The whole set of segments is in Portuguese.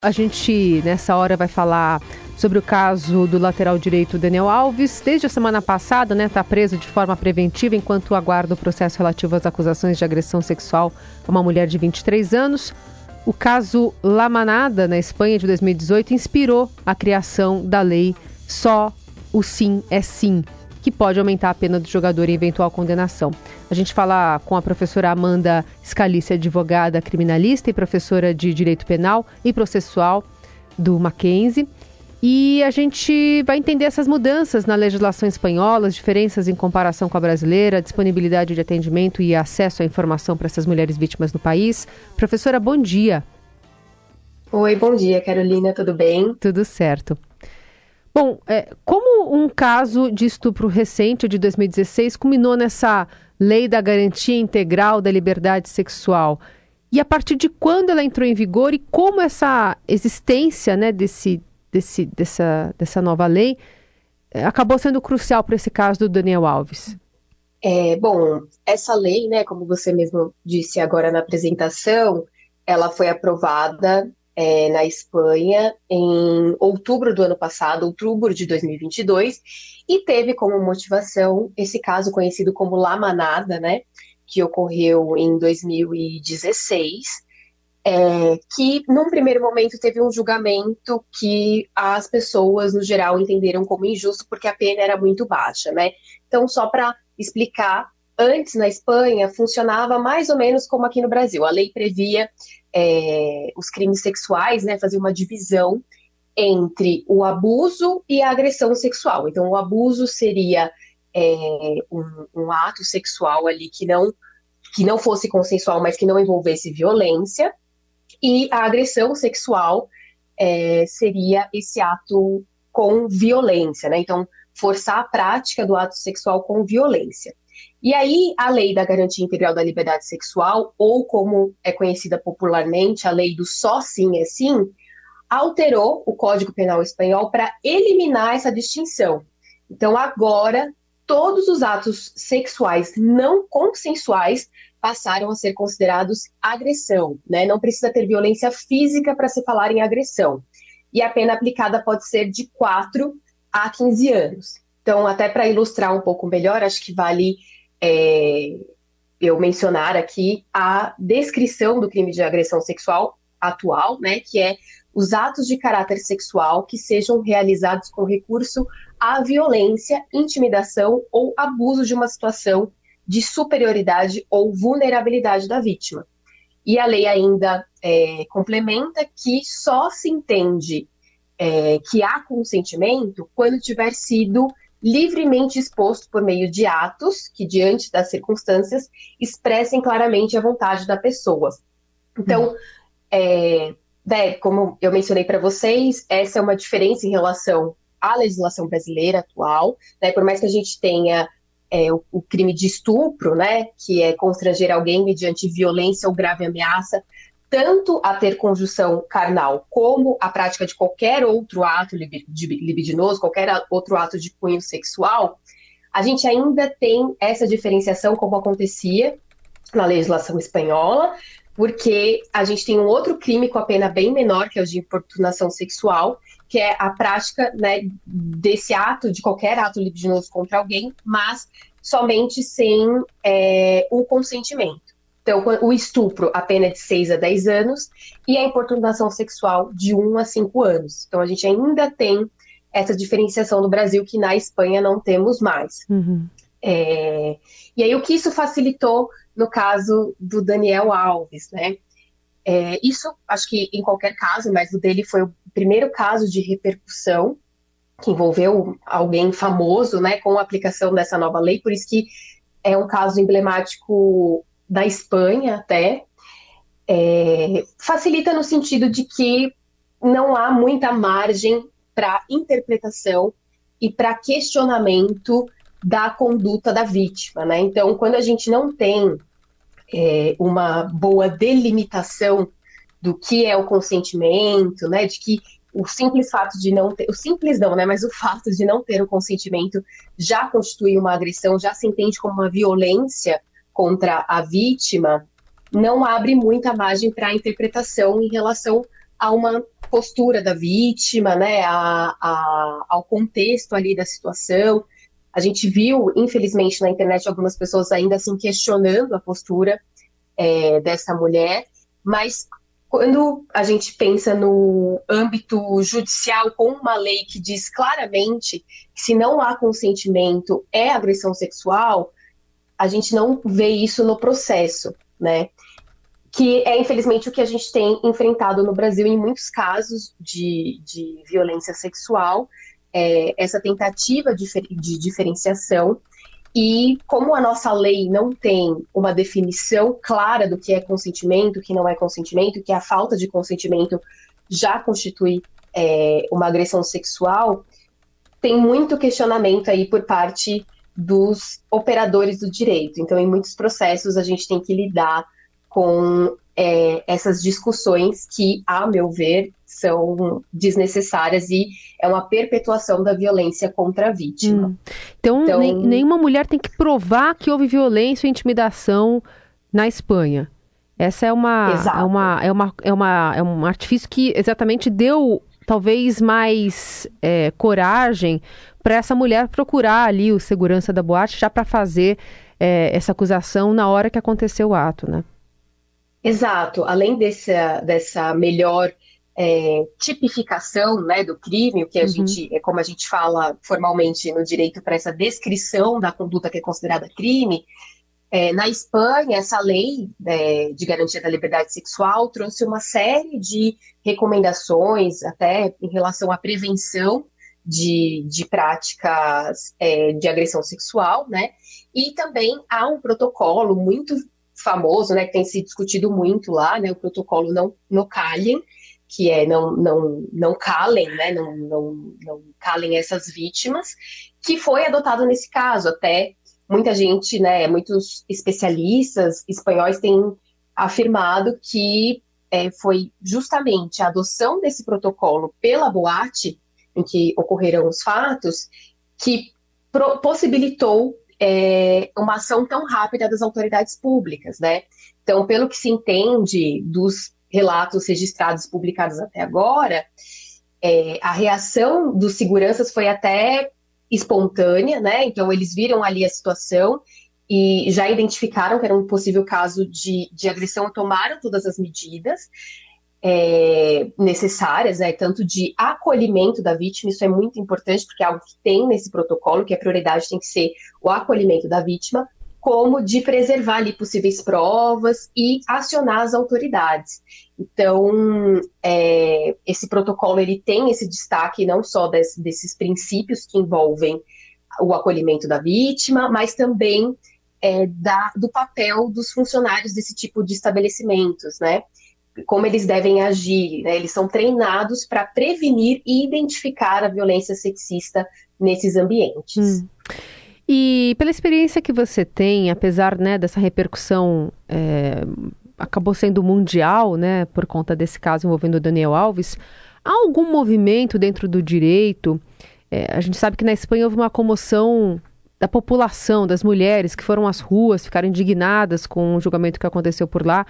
A gente, nessa hora, vai falar sobre o caso do lateral direito Daniel Alves. Desde a semana passada, né, está preso de forma preventiva enquanto aguarda o processo relativo às acusações de agressão sexual a uma mulher de 23 anos. O caso La Manada, na Espanha, de 2018, inspirou a criação da lei Só o Sim é Sim, que pode aumentar a pena do jogador em eventual condenação. A gente fala com a professora Amanda Scalice, advogada criminalista e professora de Direito Penal e Processual do Mackenzie. E a gente vai entender essas mudanças na legislação espanhola, as diferenças em comparação com a brasileira, a disponibilidade de atendimento e acesso à informação para essas mulheres vítimas no país. Professora, bom dia. Oi, bom dia, Carolina, tudo bem? Tudo certo. Bom, é, como um caso de estupro recente de 2016 culminou nessa lei da garantia integral da liberdade sexual? E a partir de quando ela entrou em vigor e como essa existência né, desse, desse, dessa, dessa nova lei é, acabou sendo crucial para esse caso do Daniel Alves? É, bom, essa lei, né, como você mesmo disse agora na apresentação, ela foi aprovada é, na Espanha em outubro do ano passado, outubro de 2022, e teve como motivação esse caso conhecido como La Manada, né, que ocorreu em 2016, é, que num primeiro momento teve um julgamento que as pessoas no geral entenderam como injusto porque a pena era muito baixa, né? Então, só para explicar, antes na Espanha funcionava mais ou menos como aqui no Brasil. A lei previa é, os crimes sexuais, né, fazia uma divisão entre o abuso e a agressão sexual. Então, o abuso seria é, um, um, ato sexual ali que não que não fosse consensual, mas que não envolvesse violência, e a agressão sexual é, seria esse ato com violência, né? Então, forçar a prática do ato sexual com violência. E aí, a lei da garantia integral da liberdade sexual, ou como é conhecida popularmente, a lei do só sim é sim, alterou o Código Penal Espanhol para eliminar essa distinção. Então, agora, todos os atos sexuais não consensuais passaram a ser considerados agressão, né? Não precisa ter violência física para se falar em agressão. E a pena aplicada pode ser de 4 a 15 anos. Então, até para ilustrar um pouco melhor, acho que vale é, eu mencionar aqui a descrição do crime de agressão sexual atual, né, que é os atos de caráter sexual que sejam realizados com recurso à violência, intimidação ou abuso de uma situação de superioridade ou vulnerabilidade da vítima. E a lei ainda é, complementa que só se entende é, que há consentimento quando tiver sido livremente exposto por meio de atos que, diante das circunstâncias, expressem claramente a vontade da pessoa. Então, hum. é, né, como eu mencionei para vocês, essa é uma diferença em relação à legislação brasileira atual. Né, por mais que a gente tenha é, o, o, crime de estupro, né, que é constranger alguém mediante violência ou grave ameaça, tanto a ter conjunção carnal como a prática de qualquer outro ato libidinoso, qualquer outro ato de cunho sexual, a gente ainda tem essa diferenciação como acontecia na legislação espanhola, porque a gente tem um outro crime com a pena bem menor, que é o de importunação sexual, que é a prática né, desse ato, de qualquer ato libidinoso contra alguém, mas somente sem é, o consentimento. Então, o estupro, a pena é de 6 a 10 anos, e a importunação sexual de 1 a 5 anos. Então, a gente ainda tem essa diferenciação no Brasil que na Espanha não temos mais. Uhum. É... E aí, o que isso facilitou no caso do Daniel Alves, né? É, isso, acho que em qualquer caso, mas o dele foi o primeiro caso de repercussão que envolveu alguém famoso, né, com a aplicação dessa nova lei, por isso que é um caso emblemático da Espanha até, é, facilita no sentido de que não há muita margem para interpretação e para questionamento da conduta da vítima, né? Então, quando a gente não tem é, uma boa delimitação do que é o consentimento, né? De que o simples fato de não ter, o simples não, né? Mas o fato de não ter o consentimento já constitui uma agressão, já se entende como uma violência contra a vítima não abre muita margem para interpretação em relação a uma postura da vítima, né, a, a, ao contexto ali da situação. A gente viu, infelizmente, na internet algumas pessoas ainda assim questionando a postura é, dessa mulher, mas quando a gente pensa no âmbito judicial com uma lei que diz claramente que se não há consentimento é agressão sexual, a gente não vê isso no processo, né? Que é infelizmente o que a gente tem enfrentado no Brasil em muitos casos de, de violência sexual, é, essa tentativa de, de diferenciação e como a nossa lei não tem uma definição clara do que é consentimento, que não é consentimento, que a falta de consentimento já constitui é, uma agressão sexual, tem muito questionamento aí por parte dos operadores do direito. Então, em muitos processos, a gente tem que lidar com é, essas discussões que, a meu ver, são desnecessárias e é uma perpetuação da violência contra a vítima. Hum. Então, então... Nem, nenhuma mulher tem que provar que houve violência ou intimidação na Espanha. Essa é uma, é uma, é uma, é uma, é um artifício que exatamente deu talvez mais é, coragem para essa mulher procurar ali o segurança da boate já para fazer é, essa acusação na hora que aconteceu o ato, né? Exato. Além dessa, dessa melhor é, tipificação né, do crime, o que a uhum. gente, é como a gente fala formalmente no direito para essa descrição da conduta que é considerada crime, é, na Espanha, essa lei é, de garantia da liberdade sexual trouxe uma série de recomendações, até em relação à prevenção de, de práticas é, de agressão sexual, né? E também há um protocolo muito famoso, né, que tem se discutido muito lá, né, o protocolo não, no calem, que é não, não, não calem, né, não, não, não calem essas vítimas, que foi adotado nesse caso. Até muita gente, né, muitos especialistas espanhóis têm afirmado que é, foi justamente a adoção desse protocolo pela boate em que ocorreram os fatos que possibilitou é, uma ação tão rápida das autoridades públicas, né? Então, pelo que se entende dos relatos registrados publicados até agora, é, a reação dos seguranças foi até espontânea, né? Então, eles viram ali a situação e já identificaram que era um possível caso de, de agressão, tomaram todas as medidas é, necessárias, né, tanto de acolhimento da vítima, isso é muito importante, porque é algo que tem nesse protocolo, que a prioridade tem que ser o acolhimento da vítima, como de preservar ali possíveis provas e acionar as autoridades. Então, é, esse protocolo ele tem esse destaque não só des, desses princípios que envolvem o acolhimento da vítima, mas também é, da, do papel dos funcionários desse tipo de estabelecimentos, né? como eles devem agir. Né? Eles são treinados para prevenir e identificar a violência sexista nesses ambientes. Hum. E pela experiência que você tem, apesar né, dessa repercussão é, acabou sendo mundial, né, por conta desse caso envolvendo o Daniel Alves, há algum movimento dentro do direito? É, a gente sabe que na Espanha houve uma comoção da população, das mulheres que foram às ruas, ficaram indignadas com o julgamento que aconteceu por lá.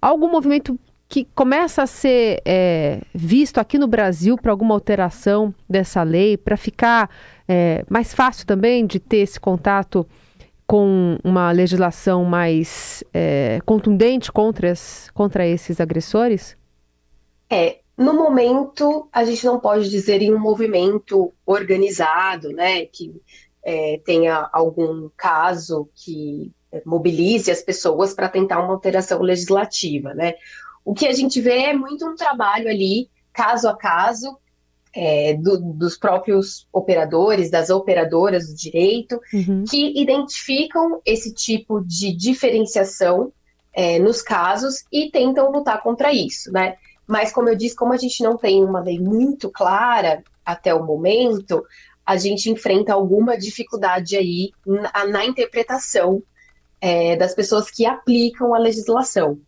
Há algum movimento que começa a ser é, visto aqui no Brasil para alguma alteração dessa lei, para ficar é, mais fácil também de ter esse contato com uma legislação mais é, contundente contra, as, contra esses agressores? É, no momento, a gente não pode dizer em um movimento organizado, né, que é, tenha algum caso que mobilize as pessoas para tentar uma alteração legislativa, né? O que a gente vê é muito um trabalho ali, caso a caso, é, do, dos próprios operadores, das operadoras do direito, uhum. que identificam esse tipo de diferenciação é, nos casos e tentam lutar contra isso, né? Mas, como eu disse, como a gente não tem uma lei muito clara até o momento, a gente enfrenta alguma dificuldade aí na, na interpretação é, das pessoas que aplicam a legislação.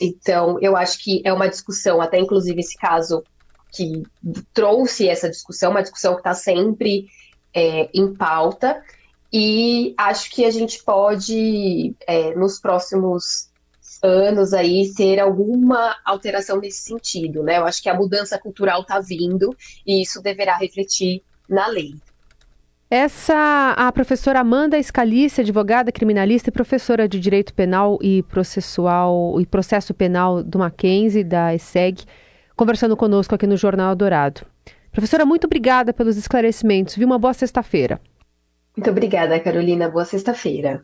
Então, eu acho que é uma discussão, até inclusive esse caso que trouxe essa discussão, uma discussão que está sempre é, em pauta, e acho que a gente pode, é, nos próximos anos aí ser alguma alteração nesse sentido, né? Eu acho que a mudança cultural está vindo e isso deverá refletir na lei. Essa, a professora Amanda Scalice, advogada criminalista e professora de Direito Penal e Processual e Processo Penal do Mackenzie, da ESEG, conversando conosco aqui no Jornal Dourado. Professora, muito obrigada pelos esclarecimentos. Viu uma boa sexta-feira. Muito obrigada, Carolina. Boa sexta-feira.